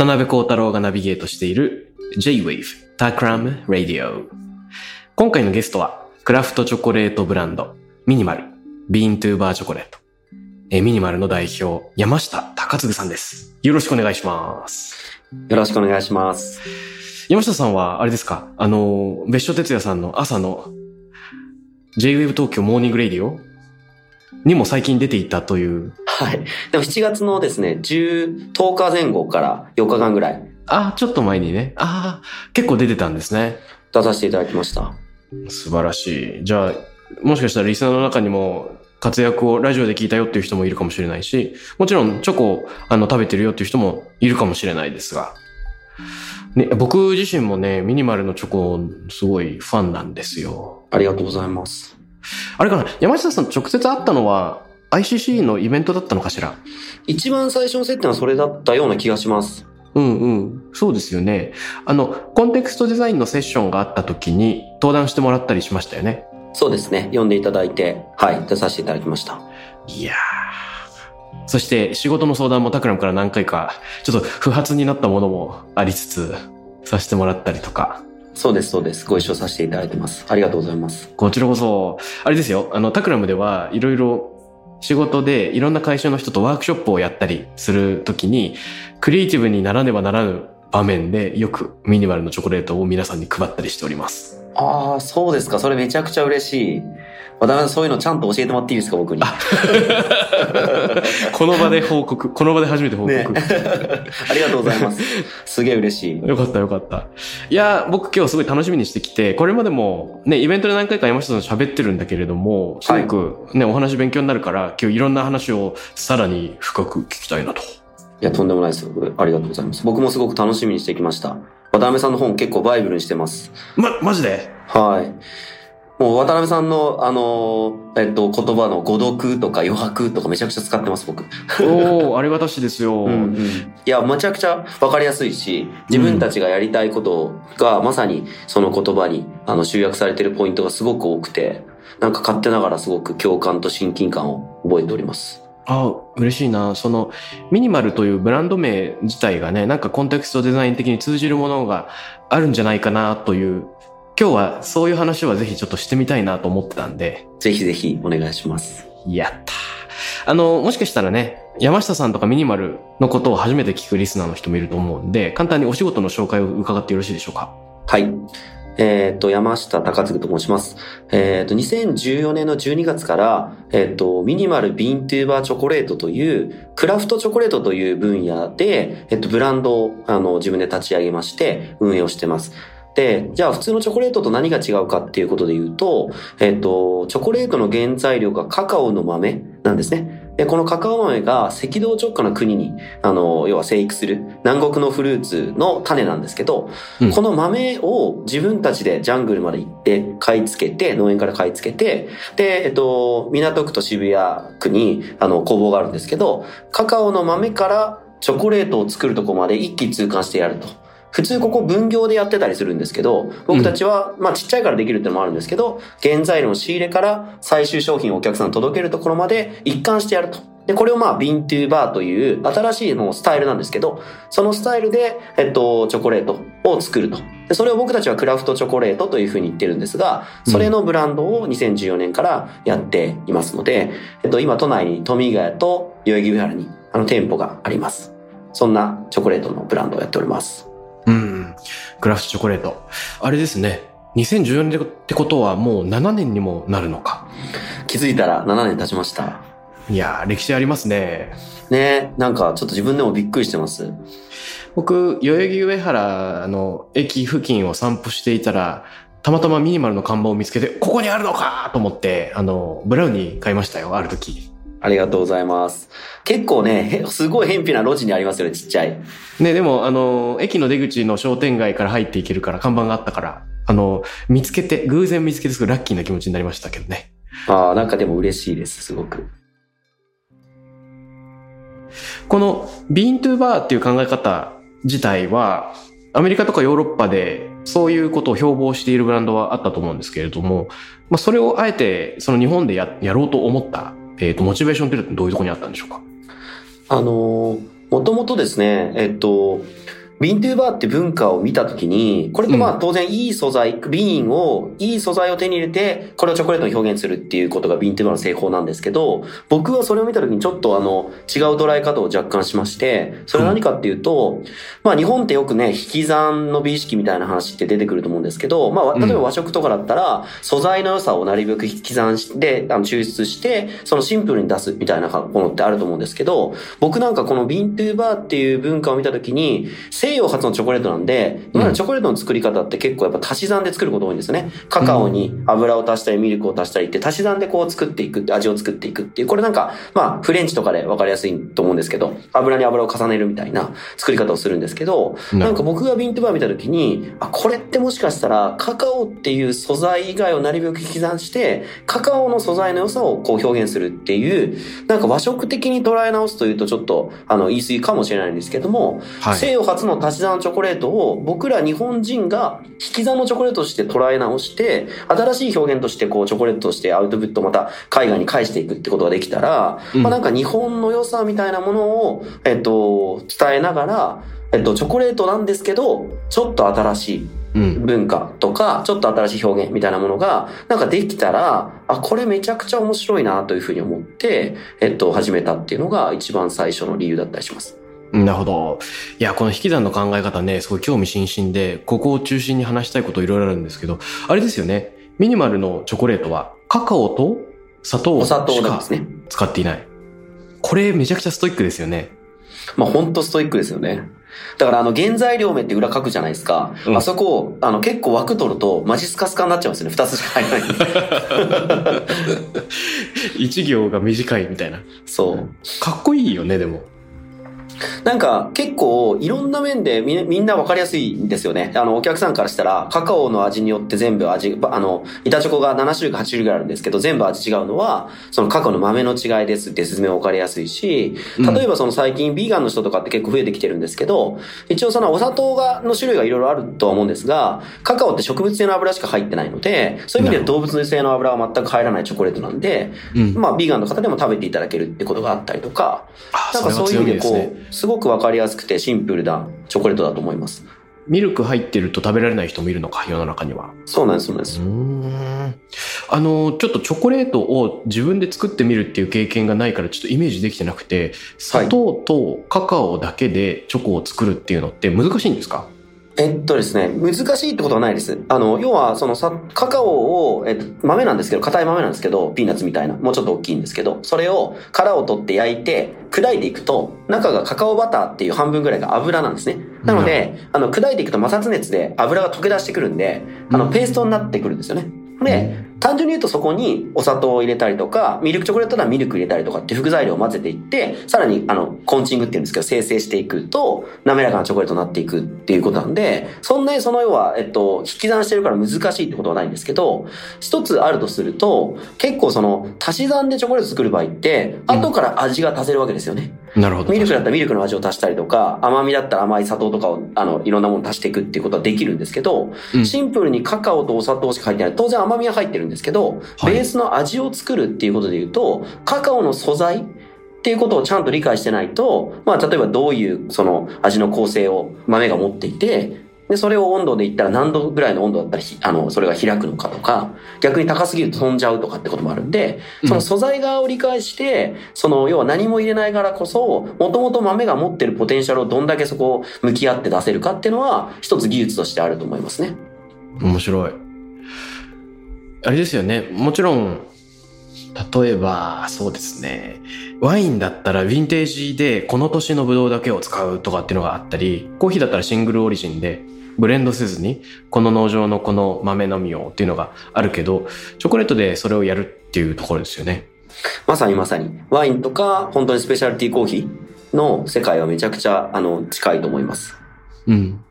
渡邉康太郎がナビゲートしている J-Wave Takram Radio。今回のゲストは、クラフトチョコレートブランド、 Minimal、Bean to Bar Chocolate。えー Minimal の代表、山下貴嗣さんです。よろしくお願いします。よろしくお願いします。山下さんは、あれですか？あの、別所哲也さんの朝の J-Wave Tokyo Morning Radio にも最近出ていたという。はい。でも7月のですね、10、10日前後から4日間ぐらいあ、ちょっと前にね。ああ、結構出てたんですね。出させていただきました。素晴らしい。じゃあ、もしかしたらリスナーの中にも活躍をラジオで聞いたよっていう人もいるかもしれないし、もちろんチョコをあの食べてるよっていう人もいるかもしれないですが、ね、僕自身もね、ミニマルのチョコすごいファンなんですよ。ありがとうございます。あれかな山下さんと直接会ったのは ICC のイベントだったのかしら？一番最初の接点はそれだったような気がします。うんうん。そうですよね。あの、コンテクストデザインのセッションがあった時に登壇してもらったりしましたよね？そうですね。読んでいただいて、はい、出させていただきました。いやー。そして仕事の相談もタクラムから何回か、ちょっと不発になったものもありつつ、させてもらったりとか。そうです、そうです。ご一緒させていただいてます。ありがとうございます。こちらこそ、あれですよ、あの、タクラムではいろいろ仕事でいろんな会社の人とワークショップをやったりするときに、クリエイティブにならねばならぬ場面でよくミニマルのチョコレートを皆さんに配ったりしております。ああ、そうですか。それめちゃくちゃ嬉しい。渡辺さん、そういうのちゃんと教えてもらっていいですか、僕に。この場で報告、この場で初めて報告。ね ありがとうございます。すげえ嬉しい。よかったよかった。いや、僕今日すごい楽しみにしてきて、これまでもね、イベントで何回か山下さんと喋ってるんだけれども、すごくね、お話勉強になるから、今日いろんな話をさらに深く聞きたいなと。いや、とんでもないです。ありがとうございます。僕もすごく楽しみにしてきました。渡辺さんの本結構バイブルにしてます。ま、マジで？はい。もう渡辺さんの、あのーえっと、言葉の誤読とか余白とかめちゃくちゃ使ってます、僕。おー、ありがたしですよ。いや、めちゃくちゃわかりやすいし、自分たちがやりたいことがまさにその言葉にあの集約されてるポイントがすごく多くて、なんか勝手ながらすごく共感と親近感を覚えております。あ、嬉しいな。その、ミニマルというブランド名自体がね、なんかコンテクストデザイン的に通じるものがあるんじゃないかなという、今日はそういう話はぜひちょっとしてみたいなと思ってたんで、ぜひぜひお願いします。やった。あの、もしかしたらね、山下さんとかミニマルのことを初めて聞くリスナーの人もいると思うんで、簡単にお仕事の紹介を伺ってよろしいでしょうか？はい。えっ、と、山下隆嗣と申します。えっ、と、2014年の12月から、えっ、と、ミニマルビーントゥーバーチョコレートという、クラフトチョコレートという分野で、えっ、と、ブランドを、あの、自分で立ち上げまして、運営をしてます。で、じゃあ普通のチョコレートと何が違うかっていうことで言うと、えっ、と、チョコレートの原材料がカカオの豆なんですね。で、このカカオ豆が赤道直下の国に、あの、要は生育する南国のフルーツの種なんですけど、うんこの豆を自分たちでジャングルまで行って買い付けて、農園から買い付けて、で、えっと、港区と渋谷区に、あの、工房があるんですけど、カカオの豆からチョコレートを作るとこまで一気通貫してやると。普通ここ分業でやってたりするんですけど、僕たちは、まあちっちゃいからできるってのもあるんですけど、原材料の仕入れから最終商品をお客さんに届けるところまで一貫してやると。で、これをまあ、ビントゥーバーという新しいのスタイルなんですけど、そのスタイルで、えっと、チョコレートを作ると。でそれを僕たちはクラフトチョコレートというふうに言ってるんですが、それのブランドを2014年からやっていますので、えっと、今都内に富ヶ谷と代々木上原にあの店舗があります。そんなチョコレートのブランドをやっております。うん。クラフトチョコレート。あれですね。2014年ってことはもう7年にもなるのか。気づいたら7年経ちました。いやー、歴史ありますね。ねなんかちょっと自分でもびっくりしてます。僕、代々木上原の駅付近を散歩していたら、たまたまミニマルの看板を見つけて、ここにあるのかと思って、あの、ブラウニー買いましたよ、ある時。ありがとうございます。結構ね、へすごい偏僻な路地にありますよね、ちっちゃい。ね、でも、あの、駅の出口の商店街から入っていけるから、看板があったから、あの、見つけて、偶然見つけてすごいラッキーな気持ちになりましたけどね。ああ、なんかでも嬉しいです、すごく。この、ビーントゥーバーっていう考え方自体は、アメリカとかヨーロッパで、そういうことを標榜しているブランドはあったと思うんですけれども、まあ、それをあえて、その日本でや、やろうと思った、えっ、と、モチベーションっていうのはどういうところにあったんでしょうか？あのーもともとですね、えっと、ビントゥーバーって文化を見たときに、これってまうあ当然いい素材、ビーンを、いい素材を手に入れて、これをチョコレートに表現するっていうことがビントゥーバーの成功なんですけど、僕はそれを見たときにちょっとあの、違う捉え方を若干しまして、それは何かっていうと、まあ日本ってよくね、引き算の美意識みたいな話って出てくると思うんですけど、まあ例えば和食とかだったら、素材の良さをなるべく引き算して、あの抽出して、そのシンプルに出すみたいなものってあると思うんですけど、僕なんかこのビントゥーバーっていう文化を見たときに、西洋初のチョコレートなんで、今のチョコレートの作り方って結構やっぱ足し算で作ること多いんですよね。カカオに油を足したりミルクを足したりって足し算でこう作っていくって、味を作っていくっていう、これなんか、まあフレンチとかで分かりやすいと思うんですけど、油に油を重ねるみたいな作り方をするんですけど、なんか僕がビントバー見たときに、あ、これってもしかしたらカカオっていう素材以外をなるべく引き算して、カカオの素材の良さをこう表現するっていう、なんか和食的に捉え直すというとちょっとあの言い過ぎかもしれないんですけども、はい。西洋初の足し算チョコレートを僕ら日本人が引き算のチョコレートとして捉え直して、新しい表現としてこうチョコレートとしてアウトプットまた海外に返していくってことができたら、うんまあなんか日本の良さみたいなものを、えっと、伝えながら、えっと、チョコレートなんですけど、ちょっと新しいうん。文化とか、ちょっと新しい表現みたいなものが、なんかできたら、あ、これめちゃくちゃ面白いなというふうに思って、えっと、始めたっていうのが一番最初の理由だったりします。なるほど。いや、この引き算の考え方ね、すごい興味津々で、ここを中心に話したいこといろいろあるんですけど、あれですよね。ミニマルのチョコレートは、カカオと砂糖しか。使っていない。これめちゃくちゃストイックですよね。まあ、ほんとストイックですよね。だから、あの、原材料名って裏書くじゃないですか。うんあそこ、あの、結構枠取ると、マジスカスカになっちゃうんですよね。二つしか入らない。一行が短いみたいな。そう。かっこいいよね、でも。なんか結構いろんな面でみみんなわかりやすいんですよね。あのお客さんからしたらカカオの味によって全部味、ばあの、板チョコが7種類か8種類ぐらいあるんですけど全部味違うのはそのカカオの豆の違いですって説明わかりやすいし、例えばその最近ビーガンの人とかって結構増えてきてるんですけど、一応そのお砂糖がの種類がいろいろあるとは思うんですが、カカオって植物性の油しか入ってないので、そういう意味では動物性の油は全く入らないチョコレートなんで、うん。まあビーガンの方でも食べていただけるってことがあったりとか、あなんかそういう意味でこう、すごくわかりやすくてシンプルなチョコレートだと思います。ミルク入ってると食べられない人もいるのか、世の中には。そうなんです、そうなんです。うーん。あの、ちょっとチョコレートを自分で作ってみるっていう経験がないからちょっとイメージできてなくて、砂糖とカカオだけでチョコを作るっていうのって難しいんですか？えっとですね、難しいってことはないです。あの、要は、そのさ、カカオを、えっと、豆なんですけど、硬い豆なんですけど、ピーナッツみたいな、もうちょっと大きいんですけど、それを殻を取って焼いて、砕いていくと、中がカカオバターっていう半分ぐらいが油なんですね。なので、あの、砕いていくと摩擦熱で油が溶け出してくるんで、あの、ペーストになってくるんですよね。で、単純に言うとそこにお砂糖を入れたりとか、ミルクチョコレートならミルク入れたりとかって副材料を混ぜていって、さらにあの、コンチングっていうんですけど、生成していくと、滑らかなチョコレートになっていくっていうことなんで、そんなにその要は、えっと、引き算してるから難しいってことはないんですけど、一つあるとすると、結構その、足し算でチョコレート作る場合って、後から味が足せるわけですよね。なるほど。ミルクだったらミルクの味を足したりとか、甘みだったら甘い砂糖とかを、あの、いろんなもの足していくっていうことはできるんですけど、うんシンプルにカカオとお砂糖しか入ってない。当然甘みは入ってるんですけど、はいベースの味を作るっていうことで言うと、カカオの素材っていうことをちゃんと理解してないと、まあ、例えばどういう、その、味の構成を豆が持っていて、で、それを温度で言ったら何度ぐらいの温度だったらひ、あの、それが開くのかとか、逆に高すぎると飛んじゃうとかってこともあるんで、その素材側を理解して、その、要は何も入れないからこそ、もともと豆が持ってるポテンシャルをどんだけそこを向き合って出せるかっていうのは、一つ技術としてあると思いますね。面白い。あれですよね。もちろん、例えば、そうですね。ワインだったらヴィンテージでこの年のブドウだけを使うとかっていうのがあったり、コーヒーだったらシングルオリジンでブレンドせずにこの農場のこの豆のみをっていうのがあるけど、チョコレートでそれをやるっていうところですよね。まさにまさに。ワインとか、本当にスペシャルティーコーヒーの世界はめちゃくちゃ、あの、近いと思います。うん。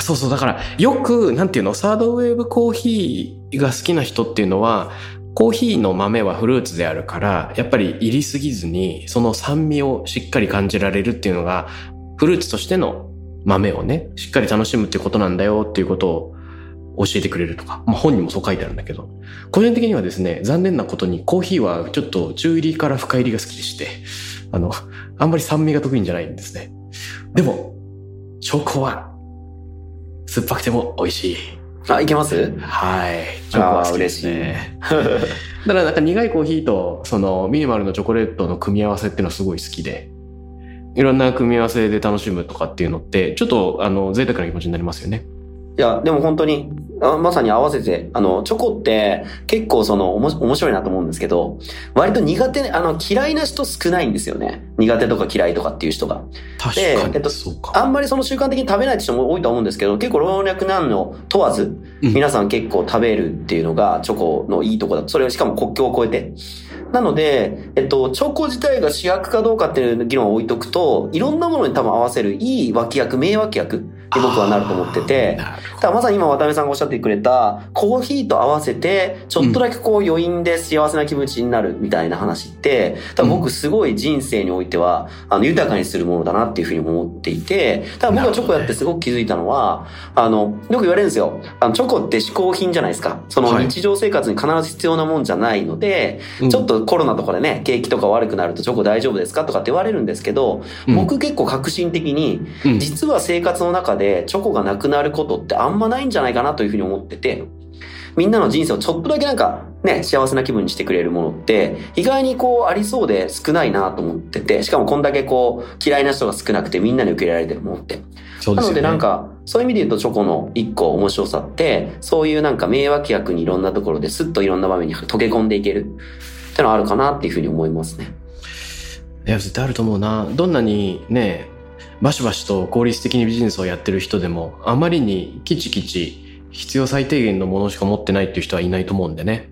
あ、そうそう。だから、よく、なんていうの、サードウェーブコーヒーが好きな人っていうのは、コーヒーの豆はフルーツであるから、やっぱり入りすぎずに、その酸味をしっかり感じられるっていうのが、フルーツとしての豆をね、しっかり楽しむっていうことなんだよっていうことを教えてくれるとか、まあ本にもそう書いてあるんだけど、個人的にはですね、残念なことにコーヒーはちょっと中入りから深入りが好きでして、あの、あんまり酸味が得意じゃないんですね。でも、チョコは酸っぱくても美味しい。あ、いけます？はい。チョコは好きですね。だからなんか苦いコーヒーとそのミニマルのチョコレートの組み合わせっていうのはすごい好きで、いろんな組み合わせで楽しむとかっていうのって、ちょっとあの贅沢な気持ちになりますよね。いや、でも本当に、あまさに合わせて、あの、チョコって結構その、おもし面白いなと思うんですけど、割と苦手、あの、嫌いな人少ないんですよね。苦手とか嫌いとかっていう人が。確でかに、えっとそうか。あんまりその習慣的に食べないって人も多いと思うんですけど、結構老若男女問わず、うん皆さん結構食べるっていうのがチョコのいいとこだ。それをしかも国境を越えて。なので、えっと、チョコ自体が主役かどうかっていう議論を置いとくと、いろんなものに多分合わせるいい脇役、名脇役に僕はなると思ってて、だからまさに今渡辺さんがおっしゃってくれた、コーヒーと合わせて、ちょっとだけこう余韻で幸せな気持ちになるみたいな話って、多分僕すごい人生においては、あの、豊かにするものだなっていうふうに思っていて、ただ僕がチョコやってすごく気づいたのは、あの、よく言われるんですよ。あの、チョコって嗜好品じゃないですか。そのはい。日常生活に必ず必要なもんじゃないので、ちょっ、とコロナとかでね、景気とか悪くなるとチョコ大丈夫ですかとかって言われるんですけど、うん。僕結構革新的に、うん。実は生活の中でチョコがなくなることってあんまないんじゃないかなというふうに思ってて、みんなの人生をちょっとだけなんかね、幸せな気分にしてくれるものって、意外にこうありそうで少ないなと思ってて、しかもこんだけこう嫌いな人が少なくてみんなに受け入れられてるものって。なのそうですよね。でなんか、そういう意味で言うとチョコの一個面白さって、そういうなんか名脇役にいろんなところですっといろんな場面に溶け込んでいけるってのはあるかなっていうふうに思いますね。いや、絶対あると思うな。どんなにね、バシバシと効率的にビジネスをやってる人でも、あまりにキチキチ必要最低限のものしか持ってないっていう人はいないと思うんでね。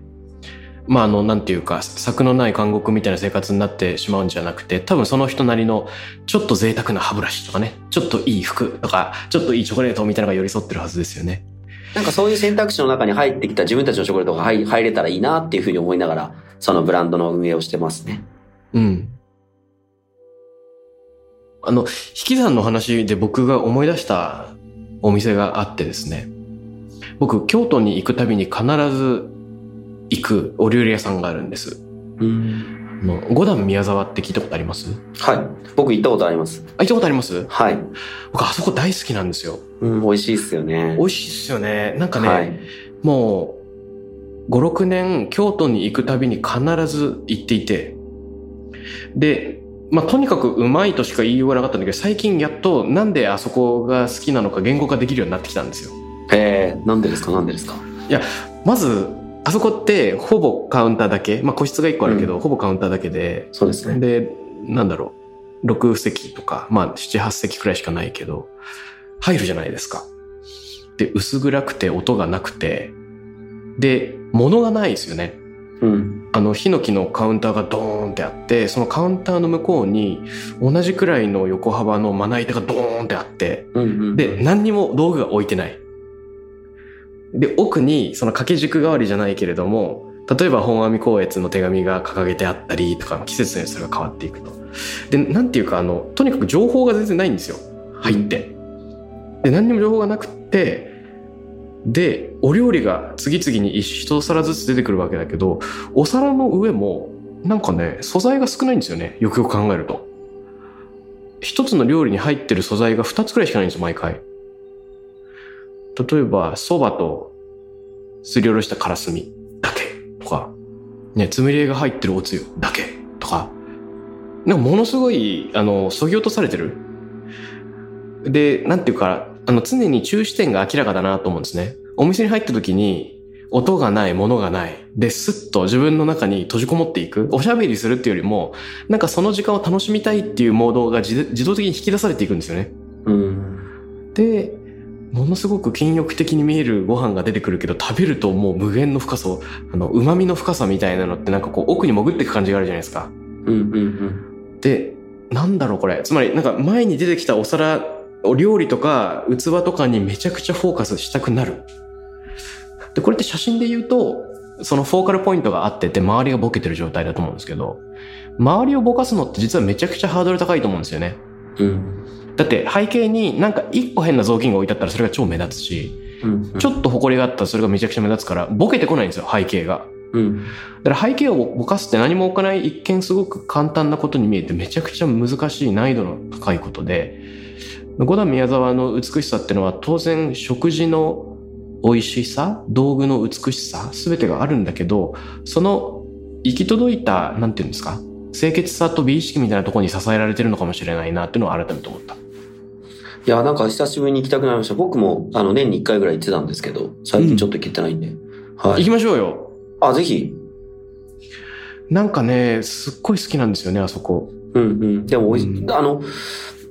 まあ、あの、なんていうか、策のない監獄みたいな生活になってしまうんじゃなくて、多分その人なりの、ちょっと贅沢な歯ブラシとかね、ちょっといい服とか、ちょっといいチョコレートみたいなのが寄り添ってるはずですよね。なんかそういう選択肢の中に入ってきた自分たちのチョコレートが入入れたらいいなっていうふうに思いながら、そのブランドの運営をしてますね。うん。あの、引き算の話で僕が思い出したお店があってですね。僕、京都に行くたびに必ず行くお料理屋さんがあるんです。うん。あの五段宮沢って聞いたことあります？はい。僕行ったことあります。あ、行ったことあります？はい。僕、あそこ大好きなんですよ。うん、美味しいっすよね。美味しいっすよね。なんかね、はい。もう、5、6年、京都に行くたびに必ず行っていて、で、まあ、とにかくうまいとしか言いようがなかったんだけど、最近やっとなんであそこが好きなのか言語化できるようになってきたんですよ。へえ、なんでですか？なんでですか？まず、あそこってほぼカウンターだけ、まあ、個室が1個あるけど、ほぼカウンターだけで、そうですね。で、なんだろう、6席とか、まあ、7、8席くらいしかないけど、入るじゃないですか。で、薄暗くて音がなくて、で、物がないですよね。うん。あの、ヒノキのカウンターがドーンってあって、そのカウンターの向こうに、同じくらいの横幅のまな板がドーンってあって、うんうん。で、何にも道具が置いてない。で、奥に、その掛け軸代わりじゃないけれども、例えば本阿弥光悦の手紙が掲げてあったりとか、季節にそれが変わっていくと。で、なんていうか、あの、とにかく情報が全然ないんですよ。入って。で、何にも情報がなくって、で、お料理が次々に一皿ずつ出てくるわけだけど、お皿の上も、なんかね、素材が少ないんですよね。よくよく考えると。一つの料理に入ってる素材が二つくらいしかないんですよ、毎回。例えば、蕎麦とすりおろしたからすみだけとか、ね、つみれが入ってるおつゆだけとか、なんかものすごい、あの、そぎ落とされてる。で、なんていうか、あの、常に中視点が明らかだなと思うんですね。お店に入った時に、音がない、物がない。で、スッと自分の中に閉じこもっていく。おしゃべりするっていうよりも、なんかその時間を楽しみたいっていうモードが自自動的に引き出されていくんですよね。うん。で、ものすごく禁欲的に見えるご飯が出てくるけど、食べるともう無限の深さを、あの、旨味の深さみたいなのってなんかこう奥に潜っていく感じがあるじゃないですか。うんうんうん。で、なんだろうこれ。つまりなんか前に出てきたお皿、お料理とか器とかにめちゃくちゃフォーカスしたくなる。で、これって写真で言うと、そのフォーカルポイントがあってて周りがボケてる状態だと思うんですけど、周りをぼかすのって実はめちゃくちゃハードル高いと思うんですよね。うん。だって背景になんか一個変な雑巾が置いてあったらそれが超目立つし、うん。ちょっと埃があったらそれがめちゃくちゃ目立つから、ボケてこないんですよ、背景が。うん。だから背景をぼかすって何も置かない一見すごく簡単なことに見えてめちゃくちゃ難しい難易度の高いことで、五段宮沢の美しさってのは当然食事の美味しさ、道具の美しさ、すべてがあるんだけど、その行き届いた、なんていうんですか、清潔さと美意識みたいなところに支えられてるのかもしれないなっていうのを改めて思った。いや、なんか久しぶりに行きたくなりました。僕も、あの、年に1回ぐらい行ってたんですけど、最近ちょっと行けてないんで。はい。行きましょうよ。あ、ぜひ。なんかね、すっごい好きなんですよね、あそこ。うんうん。でも、おいしうんあの、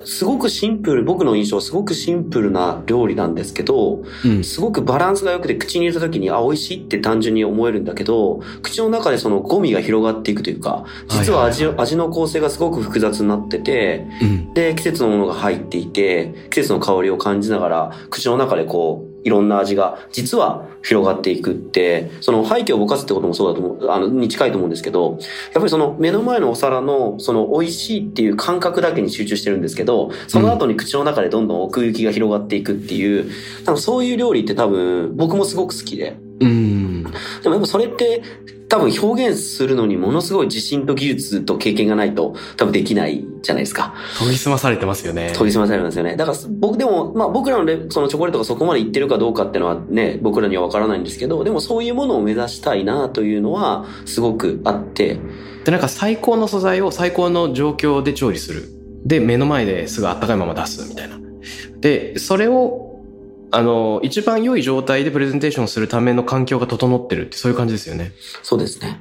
すごくシンプル、僕の印象はすごくシンプルな料理なんですけど、うん。すごくバランスが良くて口に入れた時に、あ、美味しいって単純に思えるんだけど、口の中でそのゴミが広がっていくというか、実は味,、はいはい味の構成がすごく複雑になってて、うん。で、季節のものが入っていて、季節の香りを感じながら、口の中でこう、いろんな味が実は広がっていくって、その背景をぼかすってこともそうだと思う、あの、に近いと思うんですけど、やっぱりその目の前のお皿のその美味しいっていう感覚だけに集中してるんですけど、その後に口の中でどんどん奥行きが広がっていくっていう、多分そういう料理って多分僕もすごく好きで。うん。でもやっぱそれって多分表現するのにものすごい自信と技術と経験がないと多分できないじゃないですか。研ぎ澄まされてますよね。研ぎ澄まされるんですよね。だから僕でも、まあ僕らのレそのチョコレートがそこまでいってるかどうかっていうのはね、僕らにはわからないんですけど、でもそういうものを目指したいなというのはすごくあって、で、なんか最高の素材を最高の状況で調理する。で、目の前ですぐあったかいまま出すみたいな。で、それを、あの、一番良い状態でプレゼンテーションするための環境が整ってるってそういう感じですよね。そうですね。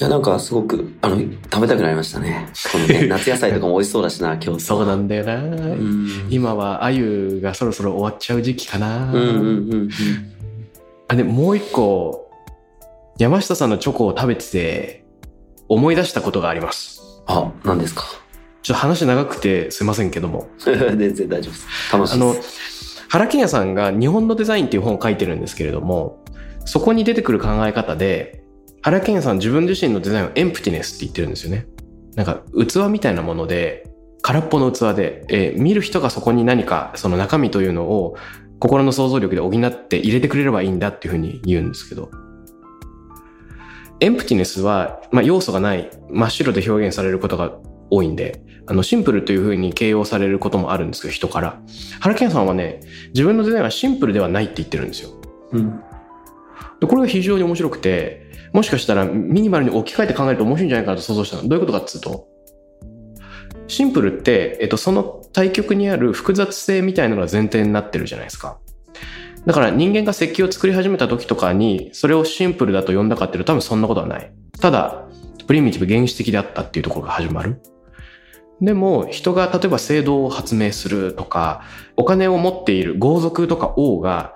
いや、なんかすごく、あの、食べたくなりましたね。このね、夏野菜とかも美味しそうだしな、今日。そうなんだよな、うん。今は鮎がそろそろ終わっちゃう時期かな、うんうんうんうん。あ、で、もう一個、山下さんのチョコを食べてて、思い出したことがあります。あ、何ですか？ちょっと話長くてすいませんけども。全然大丈夫です。楽しあのいです。、原健也さんが日本のデザインっていう本を書いてるんですけれども、そこに出てくる考え方で、原健也さん自分自身のデザインをエンプティネスって言ってるんですよね。なんか器みたいなもので、空っぽの器で、えー見る人がそこに何かその中身というのを心の想像力で補って入れてくれればいいんだっていうふうに言うんですけど、エンプティネスは、まあ、要素がない、真っ白で表現されることが多いんで、あの、シンプルというふうに形容されることもあるんですけど、人から。原健也さんはね、自分のデザインはシンプルではないって言ってるんですよ。うん。でこれが非常に面白くて、もしかしたらミニマルに置き換えて考えると面白いんじゃないかなと想像したの。どういうことかっつうと、シンプルって、えっと、その対極にある複雑性みたいなのが前提になってるじゃないですか。だから人間が石器を作り始めた時とかに、それをシンプルだと呼んだかっていうと多分そんなことはない。ただ、プリミティブ原始的であったっていうところが始まる。でも、人が例えば制度を発明するとか、お金を持っている豪族とか王が、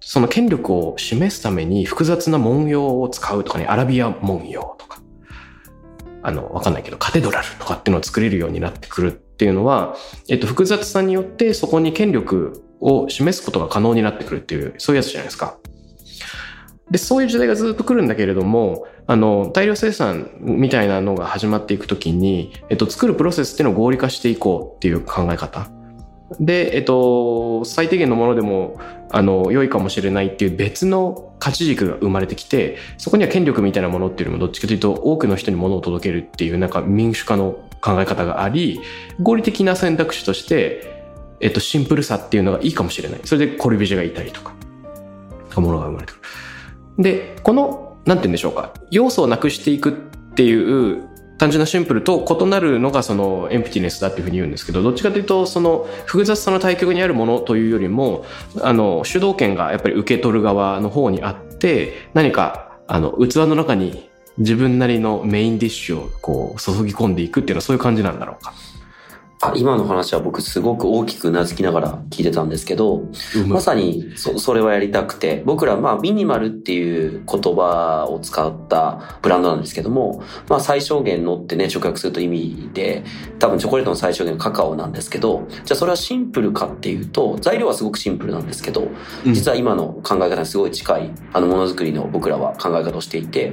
その権力を示すために複雑な文様を使うとかね、アラビア文様とか、あの、わかんないけど、カテドラルとかっていうのを作れるようになってくるっていうのは、えっと、複雑さによってそこに権力を示すことが可能になってくるっていう、そういうやつじゃないですか。で、そういう時代がずっと来るんだけれども、あの、大量生産みたいなのが始まっていくときに、えっと、作るプロセスっていうのを合理化していこうっていう考え方。で、えっと、最低限のものでも、あの、良いかもしれないっていう別の価値軸が生まれてきて、そこには権力みたいなものっていうよりもどっちかというと多くの人に物を届けるっていうなんか民主化の考え方があり、合理的な選択肢として、えっと、シンプルさっていうのがいいかもしれない。それでコルビジェがいたりとか、ものが生まれてくる。で、この、なんて言うんでしょうか、要素をなくしていくっていう単純なシンプルと異なるのがそのエンプティネスだっていうふうに言うんですけどどっちかというとその複雑さの対極にあるものというよりもあの主導権がやっぱり受け取る側の方にあって何かあの器の中に自分なりのメインディッシュをこう注ぎ込んでいくっていうのはそういう感じなんだろうか。あ今の話は僕すごく大きくうなずきながら聞いてたんですけど、まさにそそれはやりたくて、僕らまあミニマルっていう言葉を使ったブランドなんですけども、まあ最小限のってね、直訳すると意味で、多分チョコレートの最小限のカカオなんですけど、じゃあそれはシンプルかっていうと、材料はすごくシンプルなんですけど、実は今の考え方にすごい近い、あのものづくりの僕らは考え方をしていて、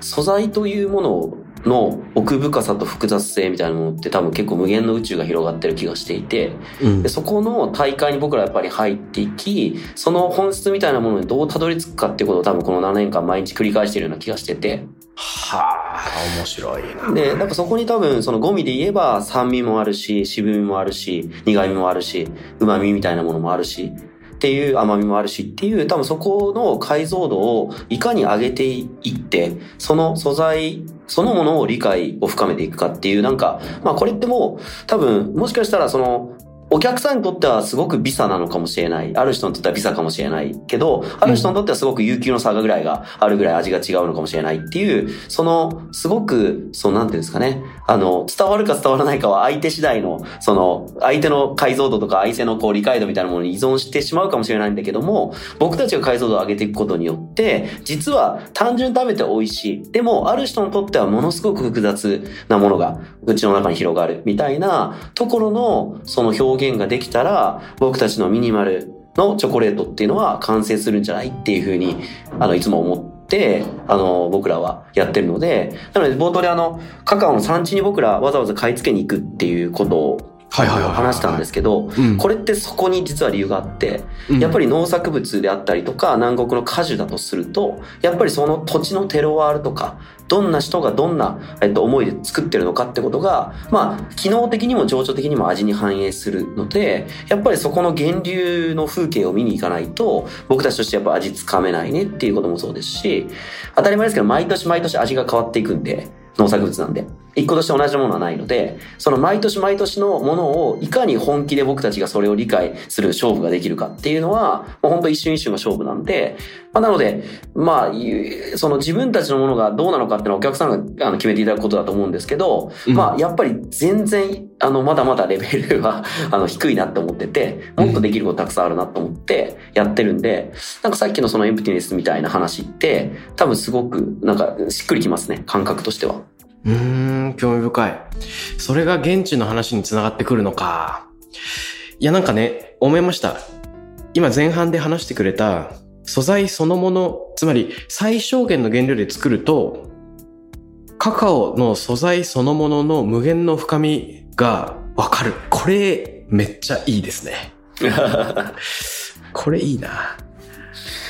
素材というものをの奥深さと複雑性みたいなものって多分結構無限の宇宙が広がってる気がしていて、うん、でそこの大会に僕らやっぱり入っていき、その本質みたいなものにどうたどり着くかっていうことを多分この7年間毎日繰り返してるような気がしてて。はあ、面白いな。で、なんかそこに多分そのゴミで言えば酸味もあるし、渋みもあるし、苦味もあるし、旨味みたいなものもあるし、っていう甘みもあるしっていう多分そこの解像度をいかに上げていってその素材そのものを理解を深めていくかっていうなんかまあこれってもう多分もしかしたらそのお客さんにとってはすごくビザなのかもしれない。ある人にとってはビザかもしれないけど、ある人にとってはすごく有給の差がぐらいがあるぐらい味が違うのかもしれないっていう、その、すごく、そうなんていうんですかね。あの、伝わるか伝わらないかは相手次第の、その、相手の解像度とか相手のこう理解度みたいなものに依存してしまうかもしれないんだけども、僕たちが解像度を上げていくことによって、実は単純に食べて美味しい。でも、ある人にとってはものすごく複雑なものが、うちの中に広がる。みたいなところの、その表現表現ができたら、僕たちのミニマルのチョコレートっていうのは完成するんじゃないっていうふうに、あの、いつも思って、あの、僕らはやってるので、なので冒頭であの、カカオの産地に僕らわざわざ買い付けに行くっていうことを、話したんですけど、うん、これってそこに実は理由があって、うん、やっぱり農作物であったりとか南国の果樹だとするとやっぱりその土地のテロワールとかどんな人がどんな、えっと、思いで作ってるのかってことがまあ機能的にも情緒的にも味に反映するのでやっぱりそこの源流の風景を見に行かないと僕たちとしてやっぱ味つかめないねっていうこともそうですし当たり前ですけど毎年毎年味が変わっていくんで農作物なんで。一個として同じものはないので、その毎年毎年のものをいかに本気で僕たちがそれを理解する勝負ができるかっていうのは、もう本当一瞬一瞬が勝負なんで、まあ、なので、まあ、その自分たちのものがどうなのかっていうのはお客さんがあの決めていただくことだと思うんですけど、うん、まあ、やっぱり全然、あの、まだまだレベルは、あの、低いなって思ってて、もっとできることたくさんあるなと思ってやってるんで、なんかさっきのそのエンプティネスみたいな話って、多分すごく、なんかしっくりきますね、感覚としては。うーん、興味深い。それが現地の話につながってくるのか。いや、なんかね、思いました。今前半で話してくれた素材そのもの、つまり最小限の原料で作ると、カカオの素材そのものの無限の深みがわかる。これ、めっちゃいいですね。これいいな。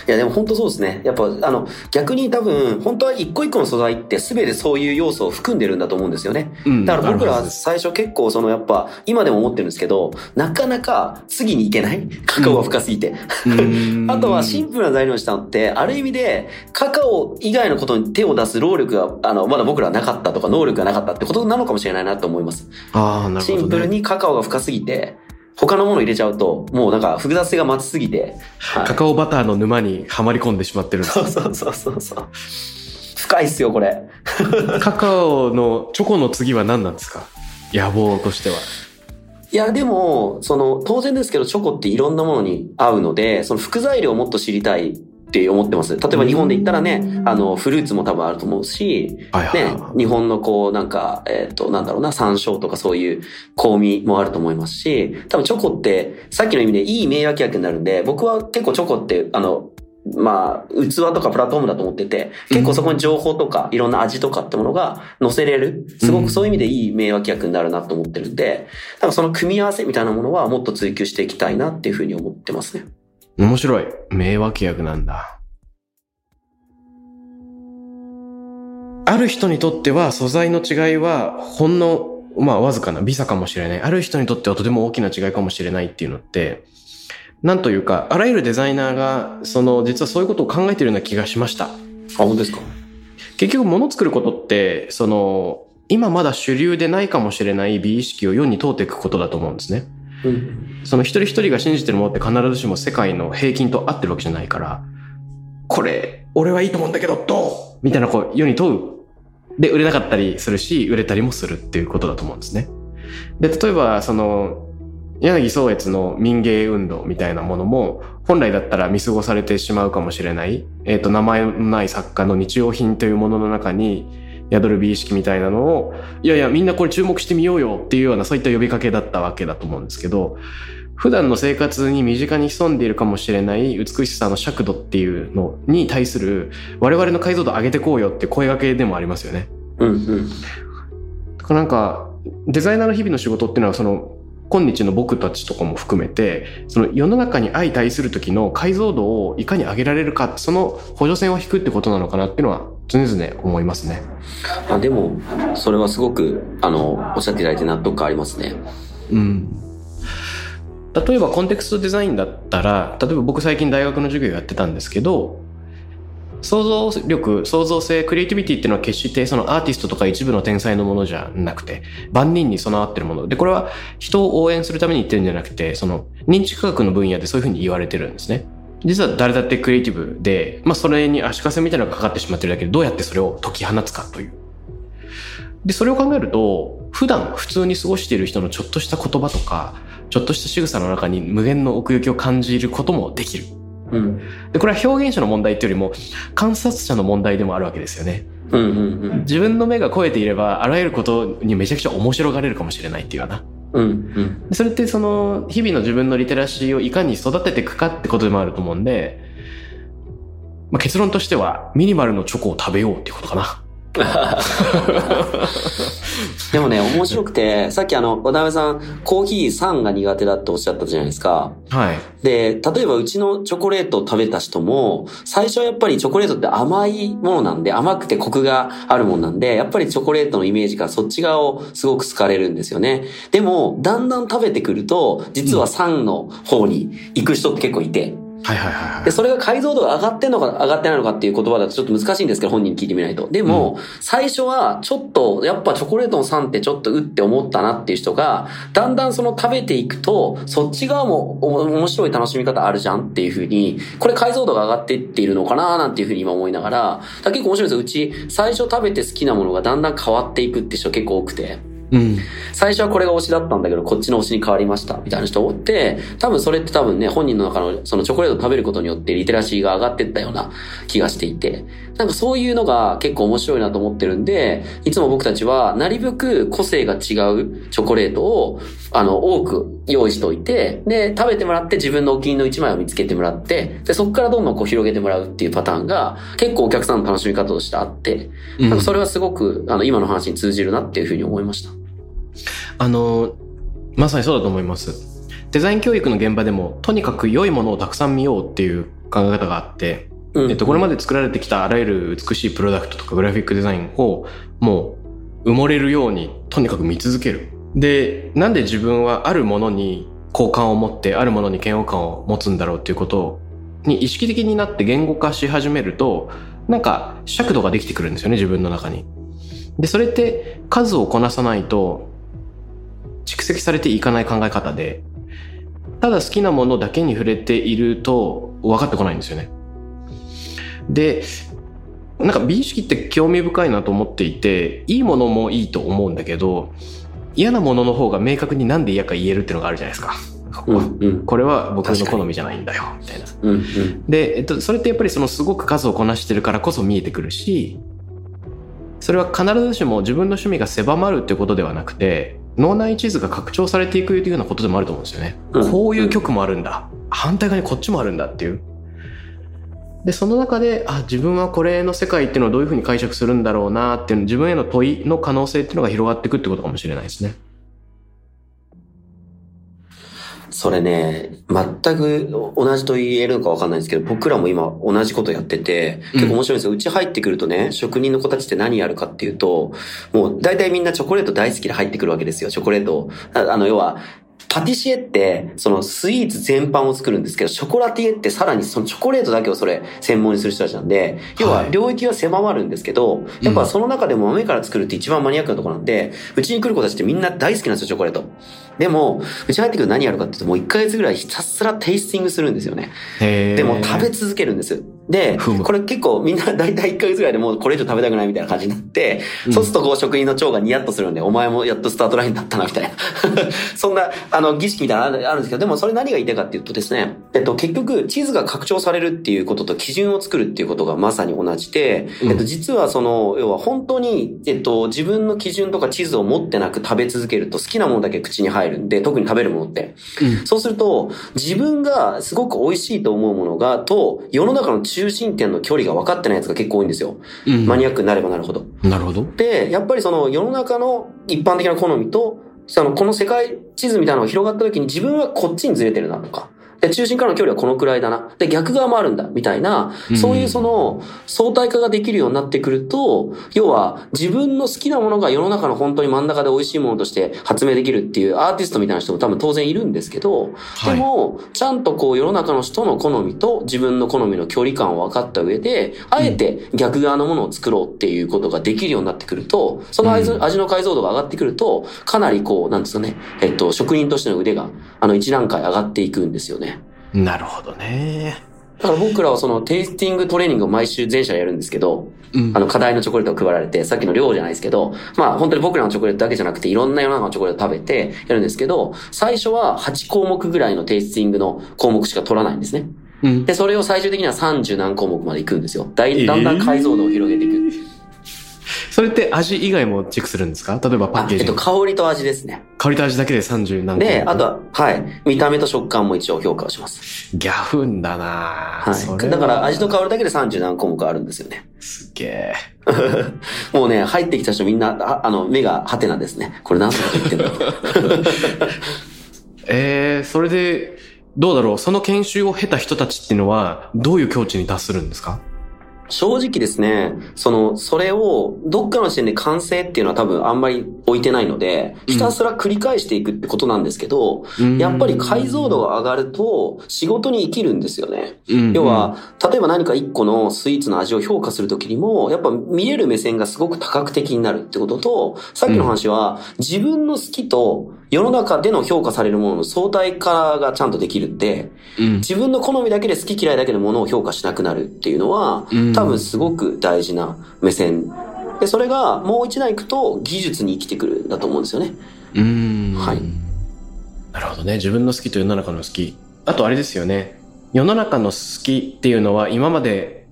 いや、でも本当そうですね。やっぱ、あの、逆に多分、本当は一個一個の素材って全てそういう要素を含んでるんだと思うんですよね。うん、だから僕らは最初結構そのやっぱ、今でも思ってるんですけど、なかなか次に行けないカカオが深すぎて。あとはシンプルな材料にしたのって、ある意味で、カカオ以外のことに手を出す労力が、あの、まだ僕らはなかったとか、能力がなかったってことなのかもしれないなと思います。ああ、なるほど、ね、シンプルにカカオが深すぎて、他のもの入れちゃうと、もうなんか複雑性が増しすぎて、はい、カカオバターの沼にはまり込んでしまってるそうそうそうそうそう。深いっすよ、これ。カカオのチョコの次は何なんですか？野望としては。いや、でも、その、当然ですけど、チョコっていろんなものに合うので、その副材料をもっと知りたいって思ってます。例えば日本で言ったらね、あの、フルーツも多分あると思うし、ね、日本のこう、なんか、えっ、ー、と、なんだろうな、山椒とかそういう香味もあると思いますし、多分チョコって、さっきの意味でいい名脇役になるんで、僕は結構チョコって、あの、まあ、器とかプラットフォームだと思ってて、結構そこに情報とか、いろんな味とかってものが載せれる。すごくそういう意味でいい名脇役になるなと思ってるんで、多分その組み合わせみたいなものはもっと追求していきたいなっていうふうに思ってますね。面白い。名脇役なんだ。ある人にとっては素材の違いはほんの、まあわずかな微差かもしれない。ある人にとってはとても大きな違いかもしれないっていうのって、なんというか、あらゆるデザイナーが、その、実はそういうことを考えてるような気がしました。あ、本当ですか？結局物作ることって、その、今まだ主流でないかもしれない美意識を世に問うていくことだと思うんですね。うん。その一人一人が信じてるものって必ずしも世界の平均と合ってるわけじゃないから、これ、俺はいいと思うんだけど、どう？みたいなこう、世に問う。で、売れなかったりするし、売れたりもするっていうことだと思うんですね。で、例えば、その、柳宗悦の民芸運動みたいなものも、本来だったら見過ごされてしまうかもしれない、えっ、と、名前のない作家の日用品というものの中に、宿る美意識みたいなのを、いやいや、みんなこれ注目してみようよっていうような、そういった呼びかけだったわけだと思うんですけど、普段の生活に身近に潜んでいるかもしれない美しさの尺度っていうのに対する、我々の解像度上げてこうよって声掛けでもありますよね。うん。うん。だからなんか、デザイナーの日々の仕事っていうのは、その、今日の僕たちとかも含めて、その世の中に相対する時の解像度をいかに上げられるか、その補助線を引くってことなのかなっていうのは常々思いますね。あでも、それはすごく、あの、おっしゃっていただいて納得感ありますね。うん。例えばコンテクストデザインだったら、例えば僕最近大学の授業やってたんですけど、想像力、創造性、クリエイティビティっていうのは決してそのアーティストとか一部の天才のものじゃなくて、万人に備わってるもの。で、これは人を応援するために言ってるんじゃなくて、その認知科学の分野でそういうふうに言われてるんですね。実は誰だってクリエイティブで、まあそれに足かせみたいなのがかかってしまってるだけで、どうやってそれを解き放つかという。で、それを考えると、普段普通に過ごしている人のちょっとした言葉とか、ちょっとした仕草の中に無限の奥行きを感じることもできる。うん。で、これは表現者の問題っていうよりも、観察者の問題でもあるわけですよね。うんうんうん。自分の目が超えていれば、あらゆることにめちゃくちゃ面白がれるかもしれないっていうような。うんうん。それってその、日々の自分のリテラシーをいかに育てていくかってことでもあると思うんで、まあ、結論としては、ミニマルのチョコを食べようっていうことかな。でもね、面白くて、さっきあの、渡辺さん、コーヒー酸が苦手だっておっしゃったじゃないですか。はい。で、例えばうちのチョコレートを食べた人も、最初はやっぱりチョコレートって甘いものなんで、甘くてコクがあるもんなんで、やっぱりチョコレートのイメージからそっち側をすごく好かれるんですよね。でも、だんだん食べてくると、実は酸の方に行く人って結構いて、はいはいはいはいで、。それが解像度が上がってんのか上がってないのかっていう言葉だとちょっと難しいんですけど、本人に聞いてみないと。でも、最初はちょっと、やっぱチョコレートの酸ってちょっとうって思ったなっていう人が、だんだんその食べていくと、そっち側もお面白い楽しみ方あるじゃんっていうふうに、これ解像度が上がっていっているのかななんていうふうに今思いながら、だ結構面白いですよ。うち、最初食べて好きなものがだんだん変わっていくって人結構多くて。うん。最初はこれが推しだったんだけど、こっちの推しに変わりました、みたいな人おって、多分それって多分ね、本人の中のそのチョコレートを食べることによってリテラシーが上がってったような気がしていて、なんかそういうのが結構面白いなと思ってるんで、いつも僕たちはなるべく個性が違うチョコレートを、あの、多く用意しておいて、で、食べてもらって自分のお気に入りの一枚を見つけてもらって、で、そこからどんどんこう広げてもらうっていうパターンが、結構お客さんの楽しみ方としてあって、うんなんかそれはすごく、あの、今の話に通じるなっていうふうに思いました。あの、まさにそうだと思います。デザイン教育の現場でも、とにかく良いものをたくさん見ようっていう考え方があって、うんえっと、これまで作られてきたあらゆる美しいプロダクトとかグラフィックデザインを、もう、埋もれるように、とにかく見続ける。で、なんで自分はあるものに好感を持って、あるものに嫌悪感を持つんだろうっていうことに意識的になって言語化し始めると、なんか尺度ができてくるんですよね、自分の中に。で、それって数をこなさないと蓄積されていかない考え方で、ただ好きなものだけに触れていると分かってこないんですよね。で、なんか美意識って興味深いなと思っていて、いいものもいいと思うんだけど、嫌なものの方が明確になんで嫌か言えるっていうのがあるじゃないですか。うんうんこれは僕の好みじゃないんだよ、みたいな。うんうんで、えっと、それってやっぱりそのすごく数をこなしてるからこそ見えてくるし、それは必ずしも自分の趣味が狭まるってことではなくて、脳内地図が拡張されていくというようなことでもあると思うんですよね。うんこういう曲もあるんだ。反対側にこっちもあるんだっていう。で、その中で、あ、自分はこれの世界っていうのをどういうふうに解釈するんだろうなっていう自分への問いの可能性っていうのが広がっていくってことかもしれないですね。それね、全く同じと言えるのかわかんないんですけど、僕らも今同じことやってて、結構面白いんですよ。うち入ってくるとね、職人の子たちって何やるかっていうと、もう大体みんなチョコレート大好きで入ってくるわけですよ。チョコレートあの、要は、パティシエって、そのスイーツ全般を作るんですけど、ショコラティエってさらにそのチョコレートだけをそれ専門にする人たちなんで、要は領域が狭まるんですけど、やっぱその中でも豆から作るって一番マニアックなところなんで、うちに来る子たちってみんな大好きなんですよ、チョコレート。でも、うち入ってくると何やるかっていうと、もう1ヶ月ぐらいひたすらテイスティングするんですよね。でも食べ続けるんです。でこれ結構みんな大体1ヶ月ぐらいでもうこれ以上食べたくないみたいな感じになって、そうするとこう職人の長がニヤッとするんで、お前もやっとスタートラインだったなみたいな。そんな、あの、儀式みたいなのあるあるんですけど、でもそれ何が言いたいかっていうとですね、えっと、結局、地図が拡張されるっていうことと基準を作るっていうことがまさに同じで、うんえっと、実はその、要は本当に、えっと、自分の基準とか地図を持ってなく食べ続けると好きなものだけ口に入るんで、特に食べるものって。うんそうすると、自分がすごく美味しいと思うものが、と、世の中の中心点の距離が分かってないやつが結構多いんですよ。うんマニアックになればなるほど。なるほど。で、やっぱりその世の中の一般的な好みと、そのこの世界地図みたいなのが広がった時に自分はこっちにずれてるなとか。で、中心からの距離はこのくらいだな。で、逆側もあるんだ、みたいな、そういうその相対化ができるようになってくると、要は自分の好きなものが世の中の本当に真ん中で美味しいものとして発明できるっていうアーティストみたいな人も多分当然いるんですけど、いでも、ちゃんとこう世の中の人の好みと自分の好みの距離感を分かった上で、あえて逆側のものを作ろうっていうことができるようになってくると、その味,、味の解像度が上がってくると、かなりこう、なんですかね、えっと、職人としての腕が、あの、一段階上がっていくんですよね。なるほどね。だから僕らはそのテイスティングトレーニングを毎週全社やるんですけど、うんあの課題のチョコレートを配られて、さっきの量じゃないですけど、まあ本当に僕らのチョコレートだけじゃなくていろんな世の中のチョコレートを食べてやるんですけど、最初は8項目ぐらいのテイスティングの項目しか取らないんですね。うん。で、それを最終的には30何項目まで行くんですよ。だいだんだん解像度を広げていく。それって味以外もチェックするんですか？例えばパッあえっと、ケージの香りと味ですね。香りと味だけで30何個で、あとは、はい。見た目と食感も一応評価をします。ギャフンだなはい。だから味と香りだけで30何項目あるんですよね。すげえ。もうね、入ってきた人みんな、ああの、目がハテナですね。これ何と言ってんだ。えー、それで、どうだろう？その研修を経た人たちっていうのは、どういう境地に達するんですか？正直ですね、その、それを、どっかの時点で完成っていうのは多分あんまり置いてないので、ひたすら繰り返していくってことなんですけど、やっぱり解像度が上がると、仕事に生きるんですよね。うん要は、例えば何か一個のスイーツの味を評価するときにも、やっぱ見える目線がすごく多角的になるってことと、さっきの話は、自分の好きと世の中での評価されるものの相対化がちゃんとできるんで、うん自分の好みだけで好き嫌いだけのものを評価しなくなるっていうのは、うん多分すごく大事な目線。で、それがもう一段行くと技術に生きてくるんだと思うんですよね。うん。はいなるほどね。自分の好きと世の中の好き。あとあれですよね。世の中の好きっていうのは今まで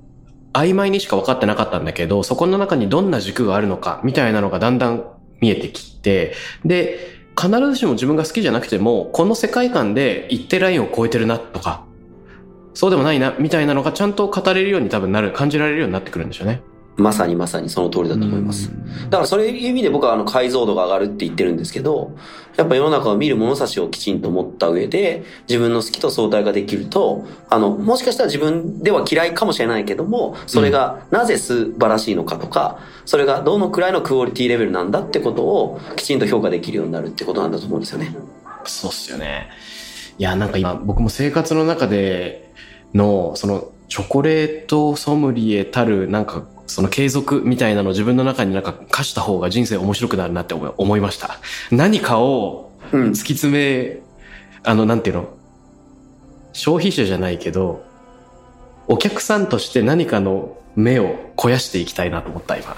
曖昧にしか分かってなかったんだけど、そこの中にどんな軸があるのかみたいなのがだんだん見えてきて、で、必ずしも自分が好きじゃなくても、この世界観で一定ラインを超えてるなとか、そうでもないな、みたいなのがちゃんと語れるように多分なる、感じられるようになってくるんでしょうね。まさにまさにその通りだと思います。だからそういう意味で僕はあの解像度が上がるって言ってるんですけど、やっぱ世の中を見る物差しをきちんと持った上で、自分の好きと相対ができると、あの、もしかしたら自分では嫌いかもしれないけども、それがなぜ素晴らしいのかとか、それがどのくらいのクオリティレベルなんだってことをきちんと評価できるようになるってことなんだと思うんですよね。そうっすよね。いや、なんか今、僕も生活の中での、その、チョコレートソムリエたる、なんか、その継続みたいなのを自分の中になんか課した方が人生面白くなるなって思い思いました。何かをうん突き。詰め、あの、なんていうの？消費者じゃないけど、お客さんとして何かの目を肥やしていきたいなと思った、今。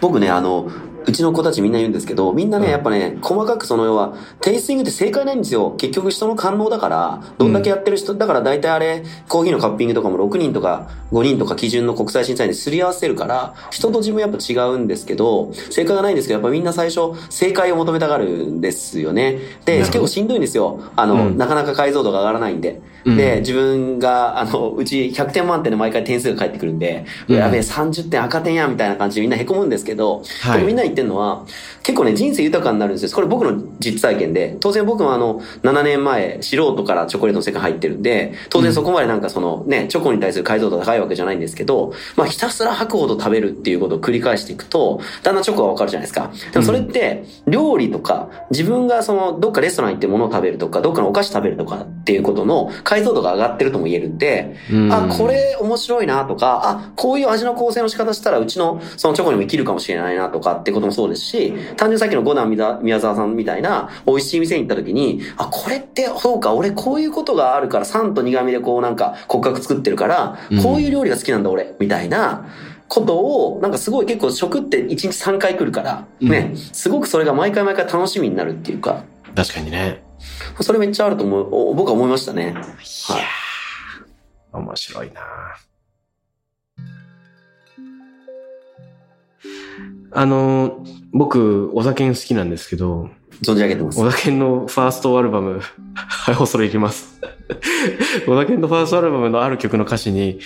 僕ね、あの、うちの子たちみんな言うんですけど、みんなね、うんやっぱね、細かくその要は、テイスティングって正解ないんですよ。結局人の感能だから、どんだけやってる人、だから大体あれ、コーヒーのカッピングとかも6人とか5人とか基準の国際審査員ですり合わせるから、人と自分やっぱ違うんですけど、正解がないんですけど、やっぱみんな最初、正解を求めたがるんですよね。で、結構しんどいんですよ。あの、うんなかなか解像度が上がらないんで。うんで、自分が、あの、うち100点満点で毎回点数が返ってくるんで、うんやべえ、30点赤点や、みたいな感じでみんな凹むんですけど、はいみんなに言ってるのは、結構ね、人生豊かになるんですよ。これ僕の実体験で、当然僕もあの、7年前、素人からチョコレートの世界入ってるんで、当然そこまでなんかそのね、チョコに対する解像度高いわけじゃないんですけど、まあひたすら吐くほど食べるっていうことを繰り返していくと、だんだんチョコがわかるじゃないですか。でもそれって、料理とか、自分がその、どっかレストラン行って物を食べるとか、どっかのお菓子食べるとかっていうことの解像度が上がってるとも言えるんで、うんあ、これ面白いなとか、あ、こういう味の構成の仕方したらうちのそのチョコにも生きるかもしれないなとかってこともそうですし、単純にさっきの五段宮宮沢さんみたいな美味しい店に行った時に、あ、これってそうか、俺こういうことがあるから酸と苦味でこうなんか骨格作ってるからうん、こういう料理が好きなんだ俺、みたいな。ことを、なんかすごい結構食って1日3回来るから、ね、すごくそれが毎回毎回楽しみになるっていうか、確かにね。それめっちゃあると思う、お僕は思いましたね。はい。面白いなあの、僕、お酒好きなんですけど、存じ上げてます。小田健のファーストアルバム、はい、恐れ入ります。小田健のファーストアルバムのある曲の歌詞に、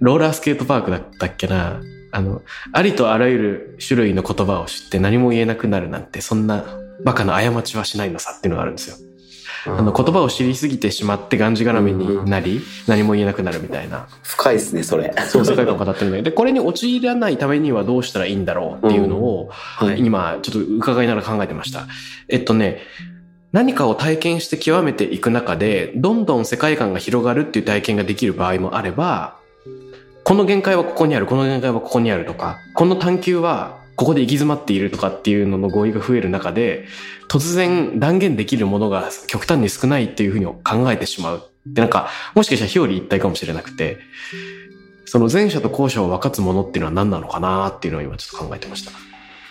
ローラースケートパークだったっけな。あの、ありとあらゆる種類の言葉を知って何も言えなくなるなんて、そんなバカな過ちはしないのさっていうのがあるんですよ。あの、言葉を知りすぎてしまってがんじがらめになり、何も言えなくなるみたいな。深いですね、それ。そう、世界観を語ってるんだけど、で、これに陥らないためにはどうしたらいいんだろうっていうのを、はい。今、ちょっと伺いながら考えてました。えっとね、何かを体験して極めていく中で、どんどん世界観が広がるっていう体験ができる場合もあれば、この限界はここにある、この限界はここにあるとか、この探求はここで行き詰まっているとかっていうのの合意が増える中で、突然断言できるものが極端に少ないっていうふうに考えてしまう。で、なんか、もしかしたら表裏一体かもしれなくて、その前者と後者を分かつものっていうのは何なのかなっていうのを今ちょっと考えてました。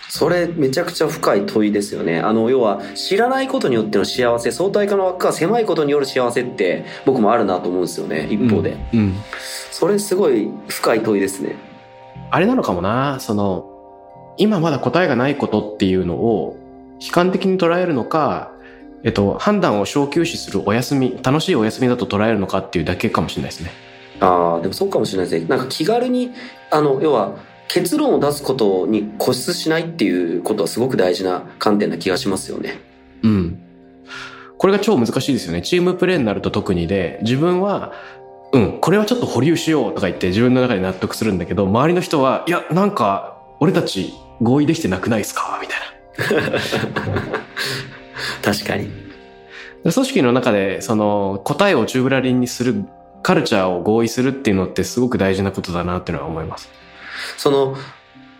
それめちゃくちゃ深い問いですよね。あの、要は知らないことによっての幸せ、相対化の枠が狭いことによる幸せって僕もあるなと思うんですよね、一方で。うん。うんそれすごい深い問いですね。あれなのかもな、その、今まだ答えがないことっていうのを悲観的に捉えるのか、えっと、判断を小休止するお休み、楽しいお休みだと捉えるのかっていうだけかもしれないですね。ああ、でもそうかもしれないですね。なんか気軽に、あの、要は結論を出すことに固執しないっていうことはすごく大事な観点な気がしますよね。うん。これが超難しいですよね。チームプレーになると特にで、自分は、うん、これはちょっと保留しようとか言って自分の中で納得するんだけど、周りの人は、いや、なんか、俺たち合意できてなくないですか？みたいな。確かに。で組織の中でその答えを宙ぶらりんにするカルチャーを合意するっていうのってすごく大事なことだなっていうのは思います。その、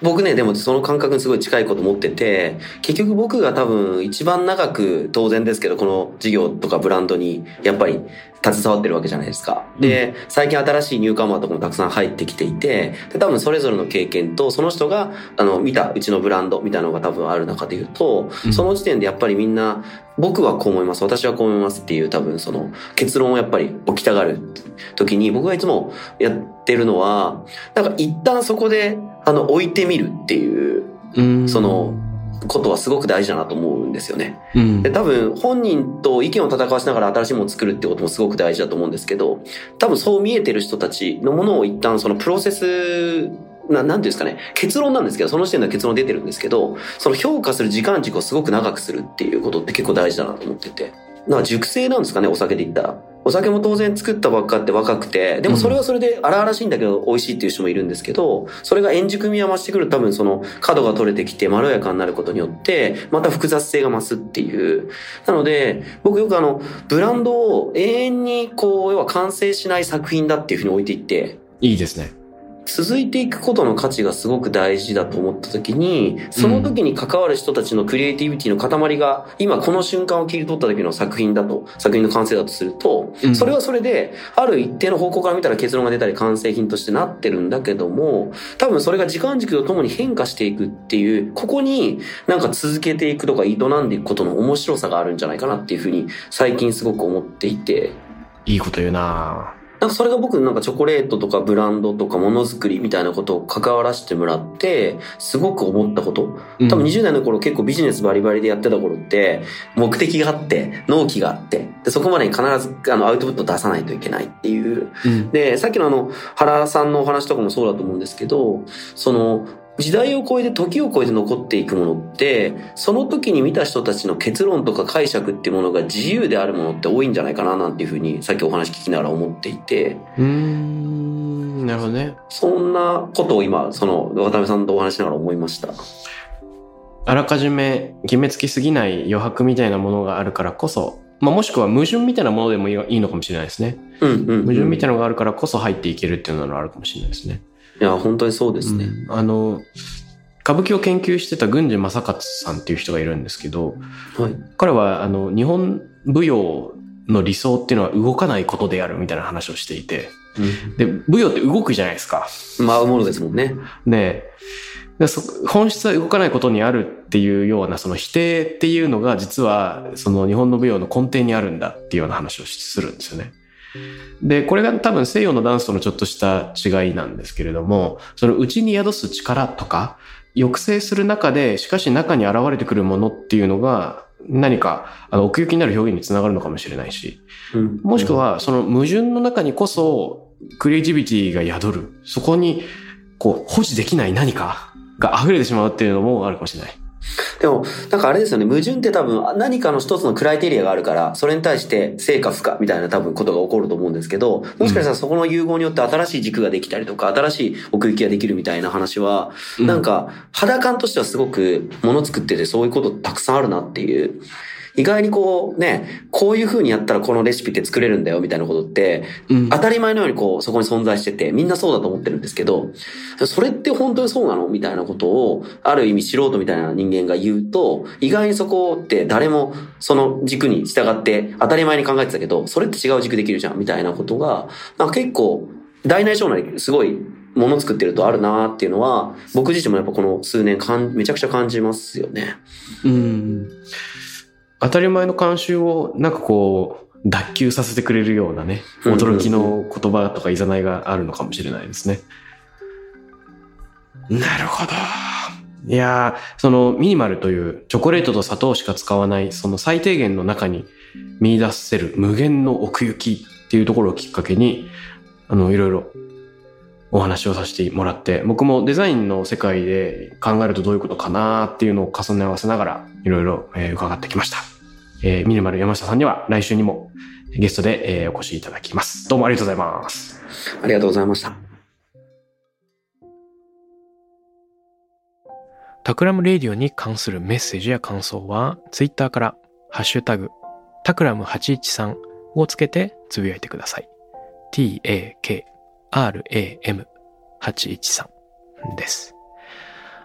僕ね、でもその感覚にすごい近いこと持ってて、結局僕が多分一番長く当然ですけど、この事業とかブランドにやっぱり携わってるわけじゃないですか。で、最近新しいニューカマーとかもたくさん入ってきていて、で多分それぞれの経験と、その人が、あの、見たうちのブランドみたいなのが多分ある中で言うと、うん。その時点でやっぱりみんな、僕はこう思います、私はこう思いますっていう多分その結論をやっぱり起きたがる時に、僕がいつもやってるのは、なんか一旦そこで、あの、置いてみるっていう、うん。その、ことはすごく大事だなと思うんですよね。うんで、多分本人と意見を戦わしながら新しいものを作るってこともすごく大事だと思うんですけど、多分そう見えてる人たちのものを一旦そのプロセス、ななんていうんですかね、結論なんですけど、その時点では結論出てるんですけど、その評価する時間軸をすごく長くするっていうことって結構大事だなと思ってて。な熟成なんですかね、お酒で言ったら。お酒も当然作ったばっかって若くて、でもそれはそれで荒々しいんだけど美味しいっていう人もいるんですけど、それが円熟味が増してくると多分その角が取れてきてまろやかになることによって、また複雑性が増すっていう。なので、僕よくあの、ブランドを永遠にこう、要は完成しない作品だっていうふうに置いていって、いいですね。続いていくことの価値がすごく大事だと思った時に、その時に関わる人たちのクリエイティビティの塊が、今この瞬間を切り取った時の作品だと、作品の完成だとすると、うん。それはそれで、ある一定の方向から見たら結論が出たり完成品としてなってるんだけども、多分それが時間軸とともに変化していくっていう、ここになんか続けていくとか営んでいくことの面白さがあるんじゃないかなっていうふうに最近すごく思っていて、いいこと言うななんかそれが僕なんかチョコレートとかブランドとかものづくりみたいなことを関わらせてもらって、すごく思ったこと。多分20代の頃結構ビジネスバリバリでやってた頃って、目的があって、納期があって、でそこまでに必ずあのアウトプットを出さないといけないっていう。うん。で、さっきのあの、原さんのお話とかもそうだと思うんですけど、その、時代を超えて時を超えて残っていくものって、その時に見た人たちの結論とか解釈っていうものが自由であるものって多いんじゃないかななんていうふうにさっきお話聞きながら思っていて、うーん、なるほどね。そんなことを今、その渡辺さんとお話しながら思いました。あらかじめ決めつきすぎない余白みたいなものがあるからこそ、まあ、もしくは矛盾みたいなものでもいいいいのかもしれないですね。うんうん、うん。矛盾みたいなのがあるからこそ入っていけるっていうのがあるかもしれないですね。いや、本当にそうですね。うんあの、歌舞伎を研究してた郡司正勝さんっていう人がいるんですけど、はい。彼はあの日本舞踊の理想っていうのは動かないことであるみたいな話をしていて、で、舞踊って動くじゃないですか。まあ、うものですもんね。ねでそ本質は動かないことにあるっていうようなその否定っていうのが実はその日本の舞踊の根底にあるんだっていうような話をするんですよね。で、これが多分西洋のダンスとのちょっとした違いなんですけれども、その内に宿す力とか、抑制する中で、しかし中に現れてくるものっていうのが、何かあの奥行きになる表現につながるのかもしれないし、うんもしくはその矛盾の中にこそクリエイティビティが宿る。そこにこう保持できない何かが溢れてしまうっていうのもあるかもしれない。でも、なんかあれですよね、矛盾って多分何かの一つのクライテリアがあるから、それに対して成か不可みたいな多分ことが起こると思うんですけど、もしかしたらそこの融合によって新しい軸ができたりとか、新しい奥行きができるみたいな話は、うんなんか肌感としてはすごくもの作っててそういうことたくさんあるなっていう。意外にこうね、こういう風にやったらこのレシピって作れるんだよみたいなことって、うん当たり前のようにこう、そこに存在してて、みんなそうだと思ってるんですけど、それって本当にそうなのみたいなことを、ある意味素人みたいな人間が言うと、意外にそこって誰もその軸に従って当たり前に考えてたけど、それって違う軸できるじゃんみたいなことが、なんか結構、大内小内すごいもの作ってるとあるなっていうのは、僕自身もやっぱこの数年かんめちゃくちゃ感じますよね。うん当たり前の慣習をなんかこう脱臼させてくれるようなね、驚きの言葉とかいざないがあるのかもしれないですね。なるほど。いやー、そのミニマルというチョコレートと砂糖しか使わないその最低限の中に見出せる無限の奥行きっていうところをきっかけに、あの、いろいろお話をさせてもらって、僕もデザインの世界で考えるとどういうことかなっていうのを重ね合わせながらいろいろえー伺ってきました。えーミニマル山下さんには来週にもゲストでえーお越しいただきます。どうもありがとうございます。ありがとうございました。 Takram Radio に関するメッセージや感想は、ツイッターから、ハッシュタグ、タクラム813をつけてつぶやいてください。t-a-k-r-a-m813 です。